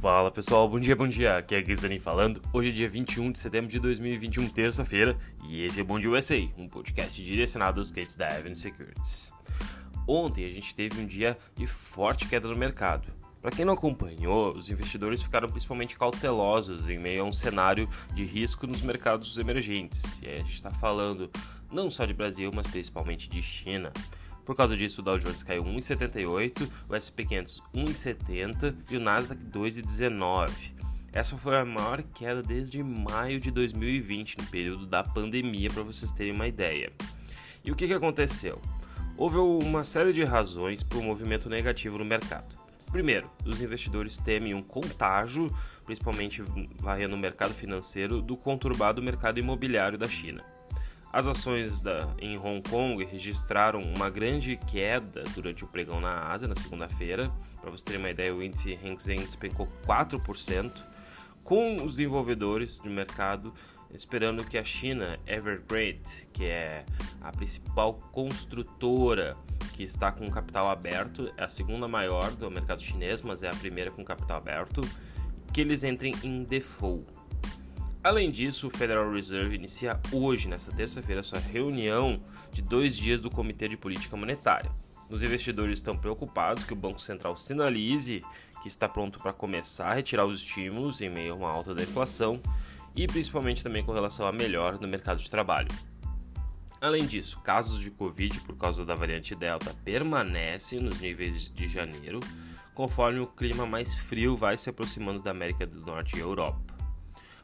Fala pessoal, bom dia, bom dia. Aqui é Gizani falando. Hoje é dia 21 de setembro de 2021, terça-feira, e esse é o Bom Dia USA, um podcast direcionado aos clientes da Evans Securities. Ontem a gente teve um dia de forte queda no mercado. Para quem não acompanhou, os investidores ficaram principalmente cautelosos em meio a um cenário de risco nos mercados emergentes. E aí a gente está falando não só de Brasil, mas principalmente de China. Por causa disso, o Dow Jones caiu 1,78, o S&P 500 1,70 e o Nasdaq 2,19. Essa foi a maior queda desde maio de 2020, no período da pandemia, para vocês terem uma ideia. E o que, que aconteceu? Houve uma série de razões para o movimento negativo no mercado. Primeiro, os investidores temem um contágio, principalmente varrendo o mercado financeiro, do conturbado mercado imobiliário da China. As ações da, em Hong Kong registraram uma grande queda durante o pregão na Ásia na segunda-feira. Para você ter uma ideia, o índice Hang Seng despencou 4%, com os desenvolvedores do mercado esperando que a China Evergrande, que é a principal construtora que está com capital aberto, é a segunda maior do mercado chinês, mas é a primeira com capital aberto, que eles entrem em default. Além disso, o Federal Reserve inicia hoje, nesta terça-feira, sua reunião de dois dias do Comitê de Política Monetária. Os investidores estão preocupados que o Banco Central sinalize que está pronto para começar a retirar os estímulos em meio a uma alta da inflação e principalmente também com relação a melhor no mercado de trabalho. Além disso, casos de Covid por causa da variante Delta permanecem nos níveis de janeiro, conforme o clima mais frio vai se aproximando da América do Norte e Europa.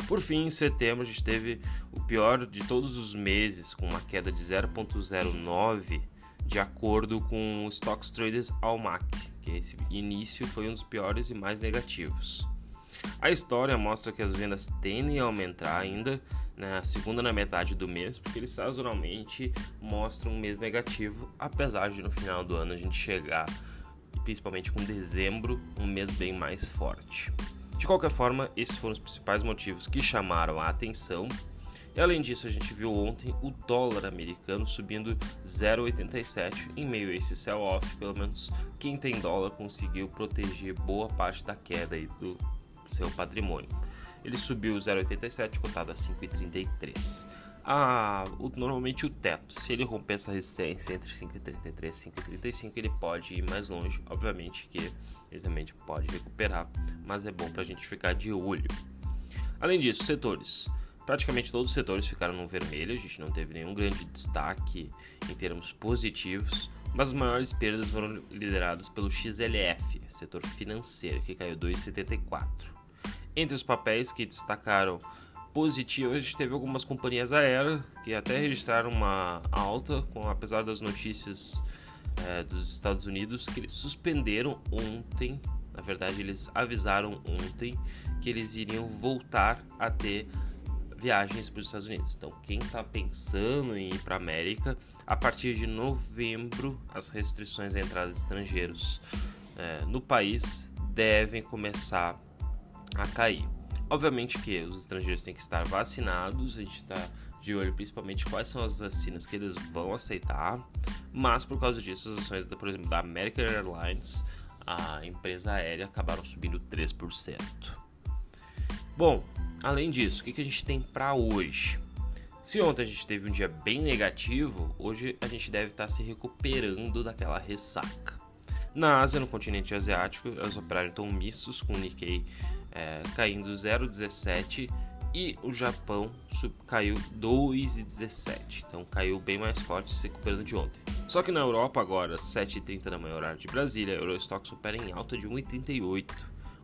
Por fim, em setembro, a gente teve o pior de todos os meses, com uma queda de 0,09, de acordo com o Stocks Traders Almac, que esse início foi um dos piores e mais negativos. A história mostra que as vendas tendem a aumentar ainda na segunda na metade do mês, porque eles sazonalmente mostram um mês negativo, apesar de no final do ano a gente chegar, principalmente com dezembro, um mês bem mais forte. De qualquer forma, esses foram os principais motivos que chamaram a atenção. E além disso, a gente viu ontem o dólar americano subindo 0,87 em meio a esse sell-off. Pelo menos quem tem dólar conseguiu proteger boa parte da queda do seu patrimônio. Ele subiu 0,87, cotado a 5,33 a, o, normalmente o teto. Se ele romper essa resistência entre 5,33 e 5,35, ele pode ir mais longe. Obviamente que ele também pode recuperar, mas é bom para a gente ficar de olho. Além disso, setores. Praticamente todos os setores ficaram no vermelho, a gente não teve nenhum grande destaque em termos positivos, mas as maiores perdas foram lideradas pelo XLF, setor financeiro, que caiu 2,74. Entre os papéis que destacaram positiva, a gente teve algumas companhias aéreas que até registraram uma alta, com, apesar das notícias é, dos Estados Unidos, que eles suspenderam ontem, na verdade eles avisaram ontem que eles iriam voltar a ter viagens para os Estados Unidos. Então, quem está pensando em ir para a América, a partir de novembro, as restrições à entrada de estrangeiros é, no país devem começar a cair. Obviamente que os estrangeiros têm que estar vacinados, a gente está de olho principalmente quais são as vacinas que eles vão aceitar, mas por causa disso as ações, por exemplo, da American Airlines, a empresa aérea, acabaram subindo 3%. Bom, além disso, o que, a gente tem para hoje? Se ontem a gente teve um dia bem negativo, hoje a gente deve estar tá se recuperando daquela ressaca. Na Ásia, no continente asiático, elas operaram então mistos com o Nikkei é, caindo 0,17 e o Japão caiu 2,17. Então caiu bem mais forte, se recuperando de ontem. Só que na Europa agora, 7h30 da manhã, horário de Brasília, o Eurostock supera em alta de 1,38.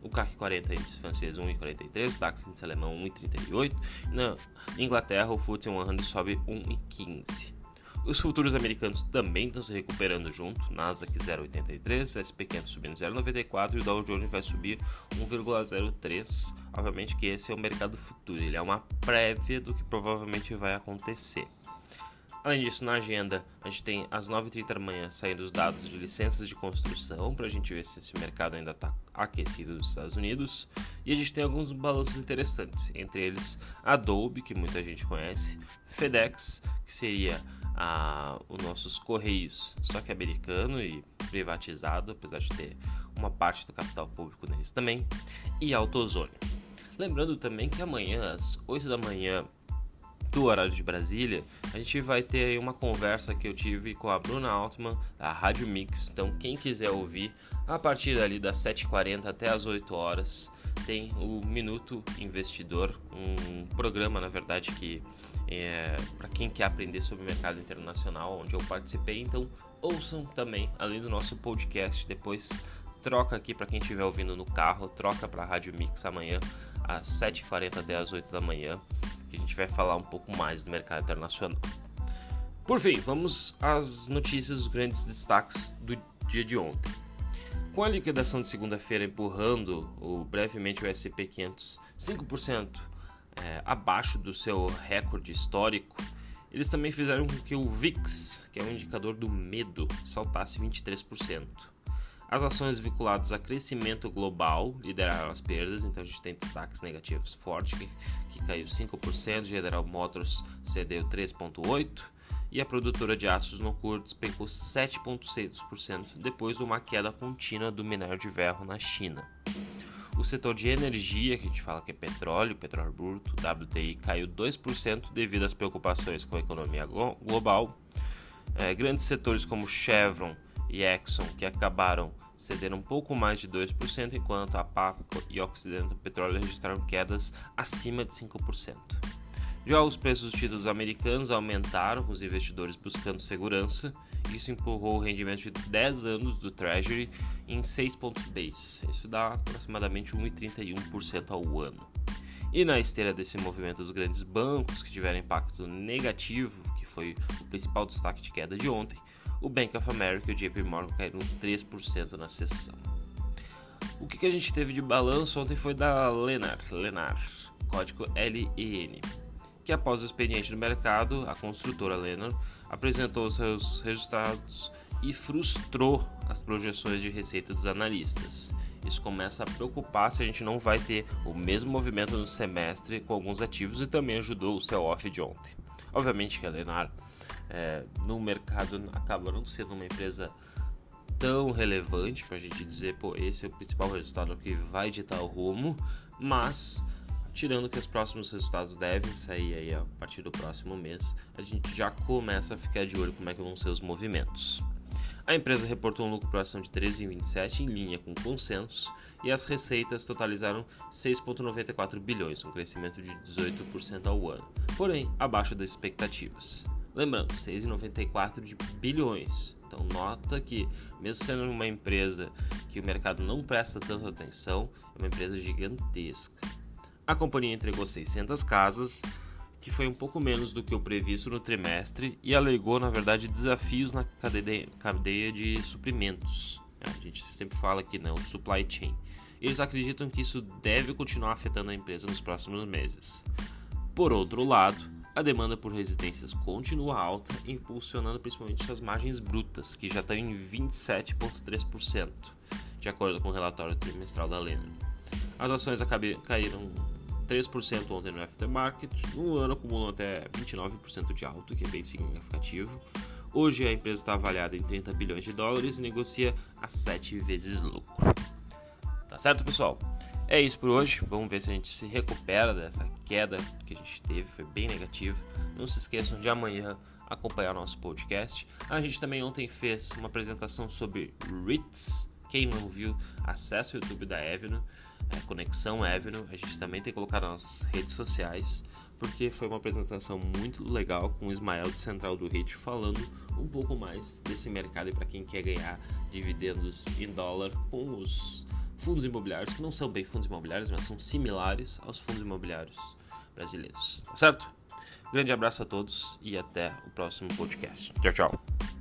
O CAC 40 índice francês 1,43, o DAX índice alemão 1,38. Na Inglaterra, o FTSE 100 sobe 1,15. Os futuros americanos também estão se recuperando junto, Nasdaq 0,83, SP 500 subindo 0,94 e o Dow Jones vai subir 1,03. Obviamente que esse é o mercado futuro, ele é uma prévia do que provavelmente vai acontecer. Além disso, na agenda, a gente tem às 9h30 da manhã saindo os dados de licenças de construção para a gente ver se esse mercado ainda está aquecido nos Estados Unidos. E a gente tem alguns balanços interessantes, entre eles Adobe, que muita gente conhece, FedEx, que seria a, os nossos correios, só que americano e privatizado, apesar de ter uma parte do capital público neles também, e AutoZone. Lembrando também que amanhã, às 8 da manhã, do horário de Brasília, a gente vai ter uma conversa que eu tive com a Bruna Altman, da Rádio Mix. Então, quem quiser ouvir, a partir dali das 7h40 até as 8 horas, tem o Minuto Investidor, um programa, na verdade, que é para quem quer aprender sobre o mercado internacional, onde eu participei. Então, ouçam também, além do nosso podcast, depois troca aqui para quem estiver ouvindo no carro, troca para a Rádio Mix amanhã às 7h40 até às 8 da manhã que a gente vai falar um pouco mais do mercado internacional. Por fim, vamos às notícias, os grandes destaques do dia de ontem. Com a liquidação de segunda-feira empurrando o, brevemente o S&P 500 5% é, abaixo do seu recorde histórico, eles também fizeram com que o VIX, que é um indicador do medo, saltasse 23%. As ações vinculadas a crescimento global lideraram as perdas, então a gente tem destaques negativos. Ford, que, que caiu 5%, General Motors cedeu 3,8%, e a produtora de aços no curto despencou 7,6%, depois de uma queda contínua do minério de ferro na China. O setor de energia, que a gente fala que é petróleo, petróleo bruto, WTI, caiu 2% devido às preocupações com a economia global. É, grandes setores como Chevron e Exxon, que acabaram cederam um pouco mais de 2%, enquanto a Paco e Occidental Petróleo registraram quedas acima de 5%. Já os preços dos títulos americanos aumentaram, com os investidores buscando segurança. Isso empurrou o rendimento de 10 anos do Treasury em 6 pontos base. Isso dá aproximadamente 1,31% ao ano. E na esteira desse movimento dos grandes bancos, que tiveram impacto negativo, que foi o principal destaque de queda de ontem, o Bank of America e o JP Morgan caíram 3% na sessão. O que, que, a gente teve de balanço ontem foi da Lenar, Lenar, código LEN, que após o expediente do mercado, a construtora Lenar apresentou seus resultados e frustrou as projeções de receita dos analistas. Isso começa a preocupar se a gente não vai ter o mesmo movimento no semestre com alguns ativos e também ajudou o sell-off de ontem. Obviamente que a Lenar é, no mercado acaba não sendo uma empresa tão relevante para a gente dizer, pô, esse é o principal resultado que vai ditar o rumo, mas tirando que os próximos resultados devem sair aí a partir do próximo mês, a gente já começa a ficar de olho como é que vão ser os movimentos. A empresa reportou um lucro por ação de 13,27 em linha com consenso e as receitas totalizaram 6,94 bilhões, um crescimento de 18% ao ano, porém abaixo das expectativas. Lembrando, 6,94 de bilhões. Então nota que, mesmo sendo uma empresa que o mercado não presta tanta atenção, é uma empresa gigantesca. A companhia entregou 600 casas, que foi um pouco menos do que o previsto no trimestre, e alegou, na verdade, desafios na cadeia de suprimentos. A gente sempre fala aqui, né, supply chain. Eles acreditam que isso deve continuar afetando a empresa nos próximos meses. Por outro lado, a demanda por residências continua alta, impulsionando principalmente suas margens brutas, que já estão em 27,3%, de acordo com o relatório trimestral da Lehman. As ações caíram 3% ontem no aftermarket, no ano acumulam até 29% de alto, que é bem significativo. Hoje a empresa está avaliada em 30 bilhões de dólares e negocia a 7 vezes lucro. Tá certo, pessoal? É isso por hoje. Vamos ver se a gente se recupera dessa queda que a gente teve, foi bem negativa. Não se esqueçam de amanhã acompanhar nosso podcast. A gente também ontem fez uma apresentação sobre REITs. Quem não viu, acesse o YouTube da Avenue, é, Conexão Avenue. A gente também tem colocado nas redes sociais, porque foi uma apresentação muito legal com o Ismael de Central do REIT falando um pouco mais desse mercado e para quem quer ganhar dividendos em dólar com os fundos imobiliários, que não são bem fundos imobiliários, mas são similares aos fundos imobiliários brasileiros. Tá certo? Grande abraço a todos e até o próximo podcast. Tchau, tchau.